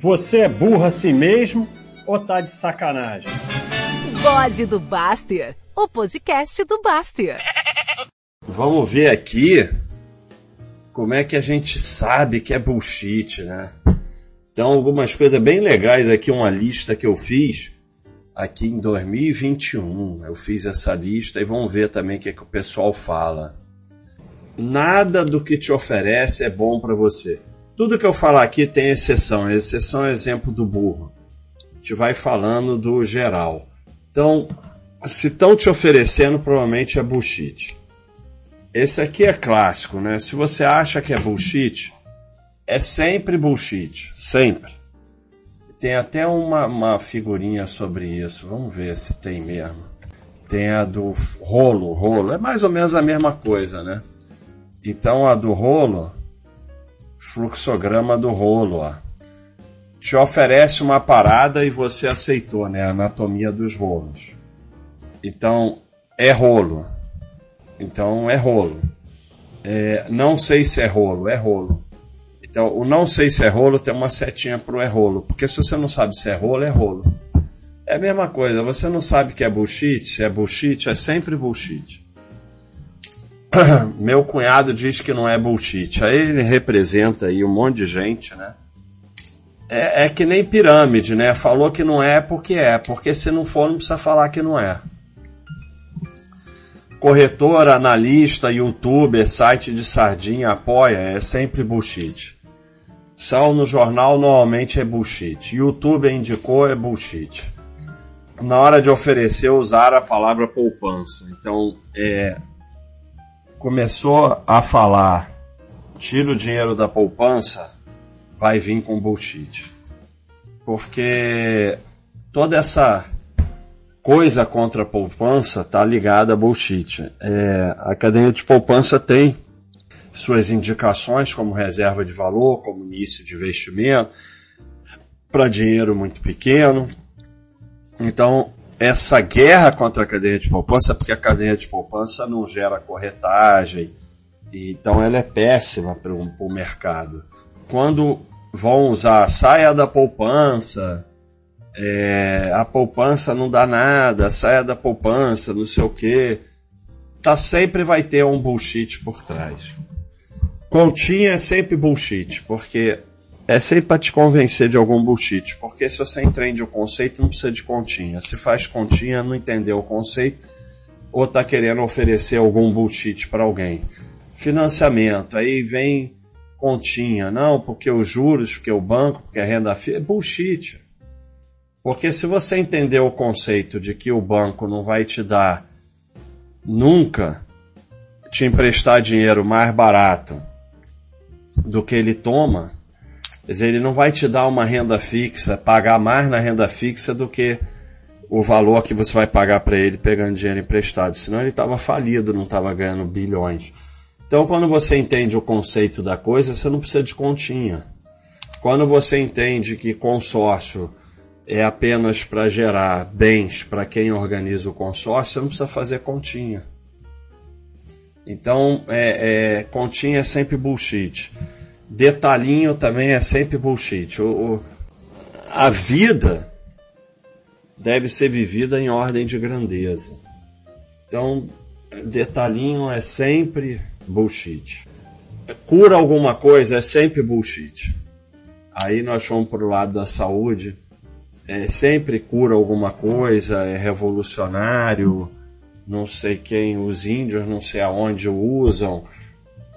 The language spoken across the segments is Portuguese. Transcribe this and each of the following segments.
Você é burro assim mesmo ou tá de sacanagem? Bode do Baster, o podcast do Baster. Vamos ver aqui como é que a gente sabe que é bullshit, né? Então, algumas coisas bem legais aqui, uma lista que eu fiz aqui em 2021. Eu fiz essa lista e vamos ver também o que, é que o pessoal fala. Nada do que te oferece é bom para você. Tudo que eu falar aqui tem exceção. A exceção é exemplo do burro. A gente vai falando do geral. Então, se estão te oferecendo, provavelmente é bullshit. Esse aqui é clássico, né? Se você acha que é bullshit, é sempre bullshit. Sempre. Tem até uma, uma figurinha sobre isso. Vamos ver se tem mesmo. Tem a do rolo. Rolo é mais ou menos a mesma coisa, né? Então a do rolo fluxograma do rolo, ó. Te oferece uma parada e você aceitou, né? A anatomia dos rolos. Então, é rolo. Então, é rolo. É, não sei se é rolo, é rolo. Então, o não sei se é rolo tem uma setinha pro é rolo. Porque se você não sabe se é rolo, é rolo. É a mesma coisa, você não sabe que é bullshit, se é bullshit, é sempre bullshit. meu cunhado diz que não é bullshit. Aí ele representa aí um monte de gente, né? É, é, que nem pirâmide, né? Falou que não é porque é, porque se não for não precisa falar que não é. Corretor, analista, youtuber, site de sardinha, apoia, é sempre bullshit. Sal no jornal normalmente é bullshit. Youtuber indicou é bullshit. Na hora de oferecer, usar a palavra poupança. Então, é, começou a falar tira o dinheiro da poupança, vai vir com bullshit. Porque toda essa coisa contra a poupança está ligada a bullshit. É, a cadeia de poupança tem suas indicações como reserva de valor, como início de investimento, para dinheiro muito pequeno. Então, essa guerra contra a cadeia de poupança, porque a cadeia de poupança não gera corretagem, então ela é péssima para o mercado. Quando vão usar saia da poupança, é, a poupança não dá nada, saia da poupança, não sei o que, tá sempre vai ter um bullshit por trás. Continha é sempre bullshit, porque é sempre para te convencer de algum bullshit, porque se você entende o conceito, não precisa de continha. Se faz continha, não entendeu o conceito, ou tá querendo oferecer algum bullshit para alguém. Financiamento, aí vem continha, não, porque os juros, porque o banco, porque a renda fixa, é bullshit. Porque se você entender o conceito de que o banco não vai te dar nunca te emprestar dinheiro mais barato do que ele toma, Quer dizer, ele não vai te dar uma renda fixa, pagar mais na renda fixa do que o valor que você vai pagar para ele pegando dinheiro emprestado. Senão ele estava falido, não estava ganhando bilhões. Então, quando você entende o conceito da coisa, você não precisa de continha. Quando você entende que consórcio é apenas para gerar bens para quem organiza o consórcio, você não precisa fazer continha. Então, é, é, continha é sempre bullshit detalhinho também é sempre bullshit. O, o, a vida deve ser vivida em ordem de grandeza. Então, detalhinho é sempre bullshit. Cura alguma coisa é sempre bullshit. Aí nós vamos para o lado da saúde. É sempre cura alguma coisa, é revolucionário, não sei quem, os índios não sei aonde usam,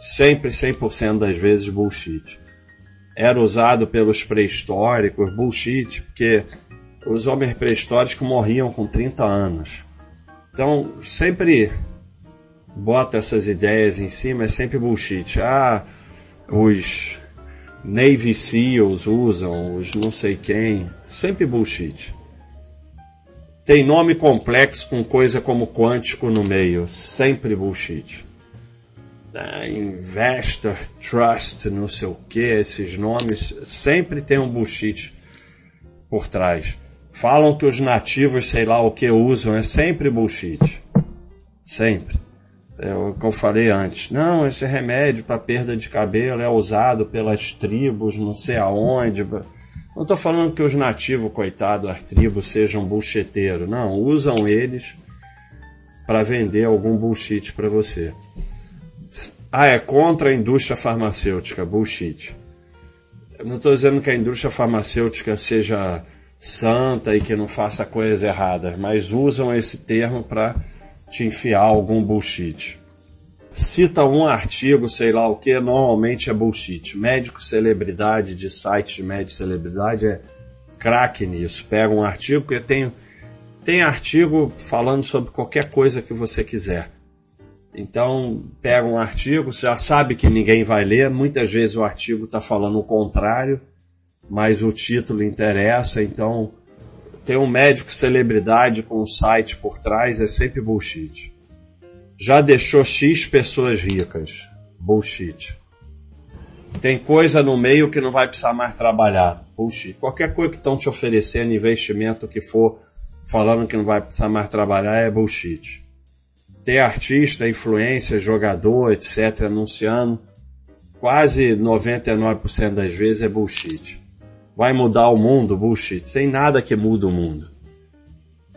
sempre 100% das vezes bullshit. Era usado pelos pré-históricos, bullshit, porque os homens pré-históricos morriam com 30 anos. Então, sempre bota essas ideias em cima, é sempre bullshit. Ah, os Navy SEALs usam, os não sei quem, sempre bullshit. Tem nome complexo com coisa como quântico no meio, sempre bullshit né, Investor, Trust, não sei o que, esses nomes, sempre tem um bullshit por trás. Falam que os nativos, sei lá o que usam, é sempre bullshit. Sempre. É o que eu falei antes. Não, esse remédio para perda de cabelo é usado pelas tribos, não sei aonde. Não estou falando que os nativos, coitado, as tribos, sejam bullshiteiros. Não, usam eles para vender algum bullshit para você. Ah, é contra a indústria farmacêutica, bullshit. Eu não estou dizendo que a indústria farmacêutica seja santa e que não faça coisas erradas, mas usam esse termo para te enfiar algum bullshit. Cita um artigo, sei lá o que, normalmente é bullshit. Médico celebridade de site de médico celebridade é craque nisso. Pega um artigo, porque tem, tem artigo falando sobre qualquer coisa que você quiser. Então, pega um artigo, você já sabe que ninguém vai ler, muitas vezes o artigo está falando o contrário, mas o título interessa, então ter um médico celebridade com um site por trás é sempre bullshit. Já deixou X pessoas ricas. Bullshit. Tem coisa no meio que não vai precisar mais trabalhar. Bullshit. Qualquer coisa que estão te oferecendo, investimento que for, falando que não vai precisar mais trabalhar, é bullshit ter artista, influência, jogador, etc., anunciando, quase 99% das vezes é bullshit. Vai mudar o mundo? Bullshit. Tem nada que muda o mundo.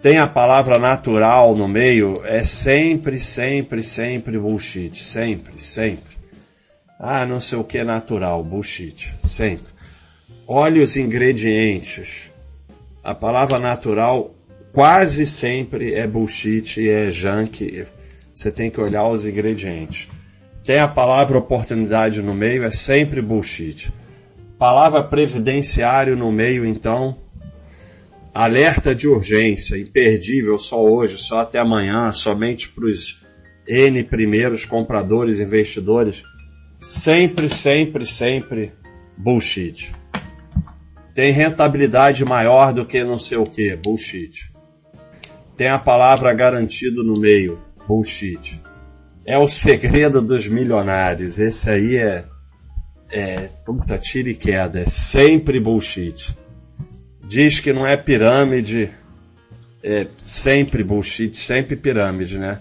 Tem a palavra natural no meio, é sempre, sempre, sempre bullshit. Sempre, sempre. Ah, não sei o que é natural, bullshit. Sempre. Olhe os ingredientes. A palavra natural quase sempre é bullshit, é junk, você tem que olhar os ingredientes. Tem a palavra oportunidade no meio, é sempre bullshit. Palavra previdenciário no meio, então, alerta de urgência, imperdível só hoje, só até amanhã, somente para os N primeiros compradores, investidores. Sempre, sempre, sempre bullshit. Tem rentabilidade maior do que não sei o que, bullshit. Tem a palavra garantido no meio, Bullshit. É o segredo dos milionários. Esse aí é. É. Puta, tira e queda. É sempre bullshit. Diz que não é pirâmide. É sempre bullshit, sempre pirâmide, né?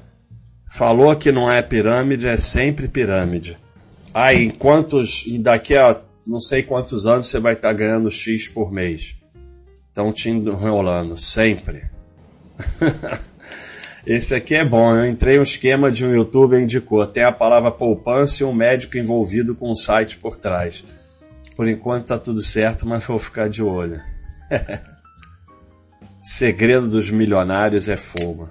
Falou que não é pirâmide, é sempre pirâmide. Aí, em quantos. E daqui a não sei quantos anos você vai estar ganhando X por mês. Estão te enrolando, sempre. Esse aqui é bom. Eu entrei no esquema de um youtuber indicou. Tem a palavra poupança e um médico envolvido com um site por trás. Por enquanto tá tudo certo, mas vou ficar de olho. Segredo dos milionários é fogo.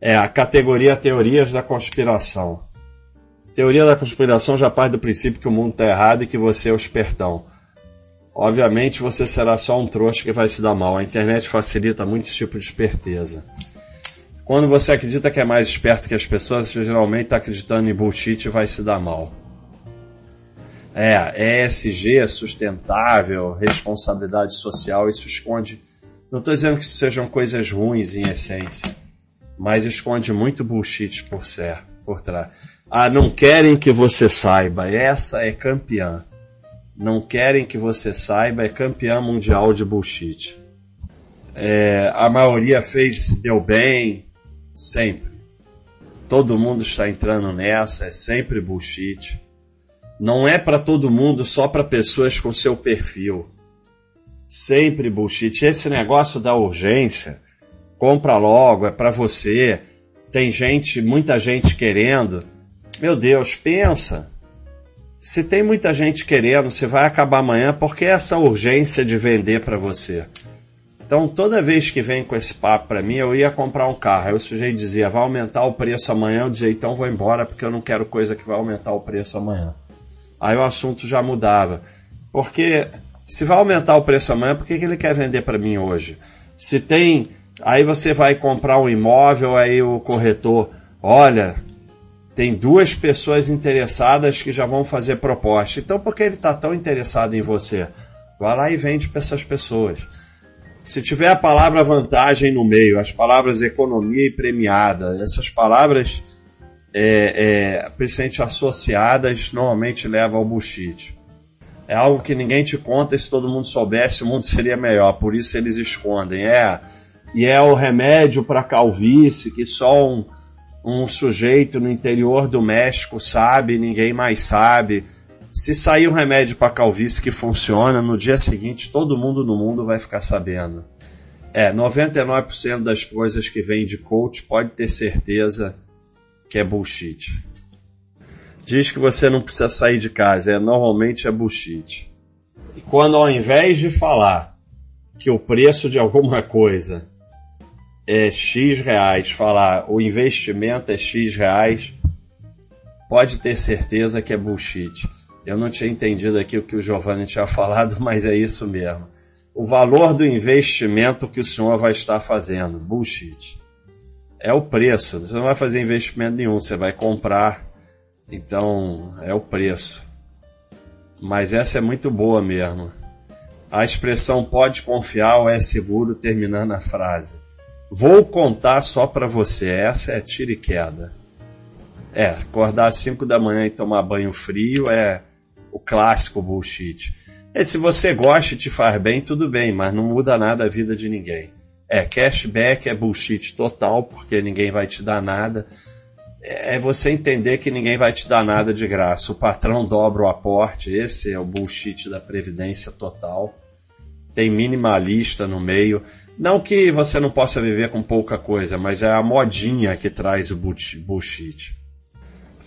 É a categoria teorias da conspiração. Teoria da conspiração já parte do princípio que o mundo está errado e que você é o espertão. Obviamente você será só um trouxa que vai se dar mal. A internet facilita muito esse tipo de esperteza. Quando você acredita que é mais esperto que as pessoas, você geralmente está acreditando em bullshit e vai se dar mal. É, ESG, sustentável, responsabilidade social, isso esconde. Não estou dizendo que sejam coisas ruins em essência, mas esconde muito bullshit por ser, por trás. Ah, não querem que você saiba, essa é campeã. Não querem que você saiba, é campeã mundial de bullshit. É, a maioria fez, deu bem, Sempre. Todo mundo está entrando nessa, é sempre bullshit. Não é para todo mundo, só para pessoas com seu perfil. Sempre bullshit. Esse negócio da urgência, compra logo, é para você. Tem gente, muita gente querendo. Meu Deus, pensa. Se tem muita gente querendo, se vai acabar amanhã, por que essa urgência de vender para você? Então, toda vez que vem com esse papo para mim, eu ia comprar um carro. Aí o sujeito dizia, vai aumentar o preço amanhã. Eu dizia, então vou embora porque eu não quero coisa que vai aumentar o preço amanhã. Aí o assunto já mudava. Porque se vai aumentar o preço amanhã, por que, que ele quer vender para mim hoje? Se tem, aí você vai comprar um imóvel, aí o corretor, olha, tem duas pessoas interessadas que já vão fazer proposta. Então por que ele está tão interessado em você? Vai lá e vende para essas pessoas. Se tiver a palavra vantagem no meio, as palavras economia e premiada, essas palavras, é, é, principalmente associadas, normalmente levam ao bullshit. É algo que ninguém te conta se todo mundo soubesse, o mundo seria melhor. Por isso eles escondem. É, e é o remédio para calvície que só um, um sujeito no interior do México sabe, ninguém mais sabe. Se sair um remédio para calvície que funciona, no dia seguinte todo mundo no mundo vai ficar sabendo. É, 99% das coisas que vem de coach pode ter certeza que é bullshit. Diz que você não precisa sair de casa, é normalmente é bullshit. E quando ao invés de falar que o preço de alguma coisa é X reais, falar o investimento é X reais, pode ter certeza que é bullshit. Eu não tinha entendido aqui o que o Giovanni tinha falado, mas é isso mesmo. O valor do investimento que o senhor vai estar fazendo. Bullshit. É o preço. Você não vai fazer investimento nenhum, você vai comprar. Então, é o preço. Mas essa é muito boa mesmo. A expressão pode confiar ou é seguro terminando a frase. Vou contar só para você. Essa é tira e queda. É, acordar às 5 da manhã e tomar banho frio é o clássico bullshit. E se você gosta e te faz bem, tudo bem, mas não muda nada a vida de ninguém. É, cashback é bullshit total, porque ninguém vai te dar nada. É você entender que ninguém vai te dar nada de graça. O patrão dobra o aporte, esse é o bullshit da previdência total. Tem minimalista no meio. Não que você não possa viver com pouca coisa, mas é a modinha que traz o bullshit.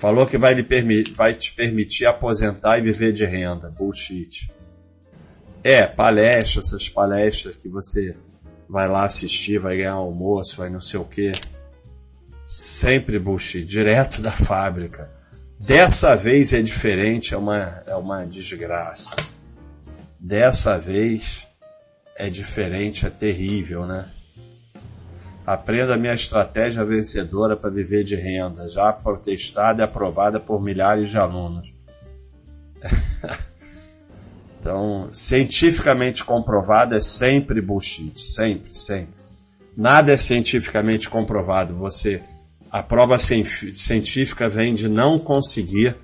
Falou que vai, lhe vai te permitir aposentar e viver de renda. Bullshit. É, palestra, essas palestras que você vai lá assistir, vai ganhar almoço, vai não sei o que. Sempre bullshit, direto da fábrica. Dessa vez é diferente, é uma, é uma desgraça. Dessa vez é diferente, é terrível, né? Aprenda a minha estratégia vencedora para viver de renda, já protestada e aprovada por milhares de alunos. então, cientificamente comprovado é sempre bullshit, sempre, sempre. Nada é cientificamente comprovado. Você, a prova científica vem de não conseguir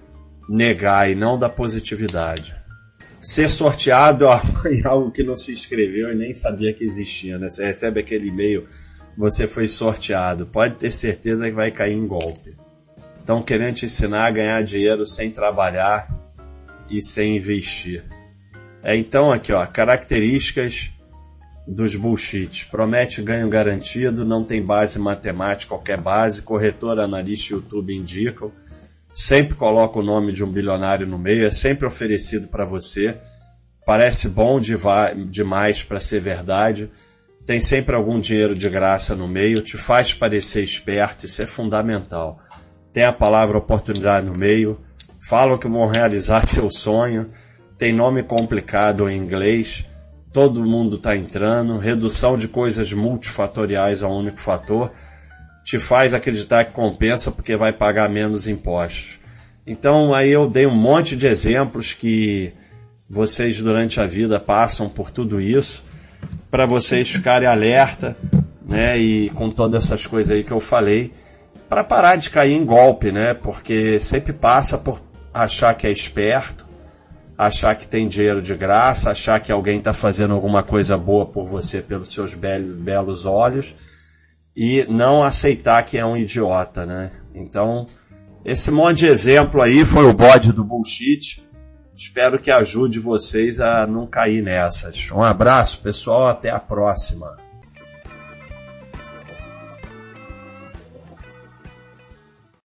negar e não da positividade. Ser sorteado em algo que não se inscreveu e nem sabia que existia, né? Você recebe aquele e-mail você foi sorteado. Pode ter certeza que vai cair em golpe. Estão querendo te ensinar a ganhar dinheiro sem trabalhar e sem investir. É então aqui, ó, características dos bullshits. Promete ganho garantido, não tem base matemática, qualquer base, corretor, analista YouTube indicam. Sempre coloca o nome de um bilionário no meio, é sempre oferecido para você. Parece bom demais para ser verdade tem sempre algum dinheiro de graça no meio, te faz parecer esperto, isso é fundamental. Tem a palavra oportunidade no meio, falam que vão realizar seu sonho, tem nome complicado em inglês, todo mundo está entrando, redução de coisas multifatoriais a um único fator, te faz acreditar que compensa porque vai pagar menos impostos. Então aí eu dei um monte de exemplos que vocês durante a vida passam por tudo isso para vocês ficarem alerta, né? E com todas essas coisas aí que eu falei, para parar de cair em golpe, né? Porque sempre passa por achar que é esperto, achar que tem dinheiro de graça, achar que alguém está fazendo alguma coisa boa por você pelos seus belos, belos olhos e não aceitar que é um idiota, né? Então, esse monte de exemplo aí foi o bode do bullshit. Espero que ajude vocês a não cair nessas. Um abraço, pessoal, até a próxima.